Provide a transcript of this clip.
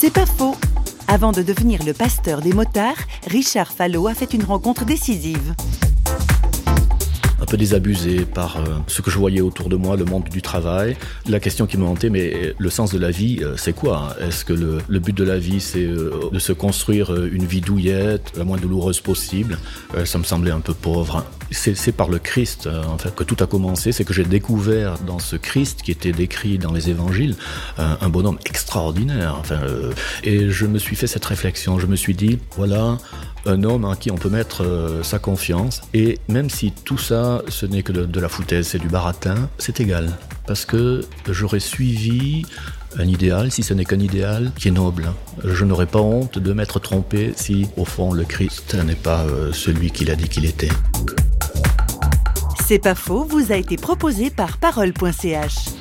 C'est pas faux. Avant de devenir le pasteur des motards, Richard Fallot a fait une rencontre décisive un peu désabusé par euh, ce que je voyais autour de moi, le monde du travail. La question qui me hantait, mais le sens de la vie, euh, c'est quoi hein? Est-ce que le, but de la vie, c'est euh, de se construire une vie douillette, la moins douloureuse possible? Ça me semblait un peu pauvre. C'est par le Christ en que tout a commencé. C'est que j'ai découvert dans ce Christ qui était décrit dans les évangiles un bonhomme extraordinaire. Enfin, et je me suis fait cette réflexion. Je me suis dit, voilà, un homme en qui on peut mettre euh, sa confiance. Et même si tout ça, ce n'est que de, la foutaise, c'est du baratin, c'est égal. Parce que j'aurais suivi un idéal, si ce n'est qu'un idéal, qui est noble. Je n'aurais pas honte de m'être trompé si, au fond, le Christ n'est pas euh, celui qu'il a dit qu'il était. C'est pas faux, vous a été proposé par parole.ch.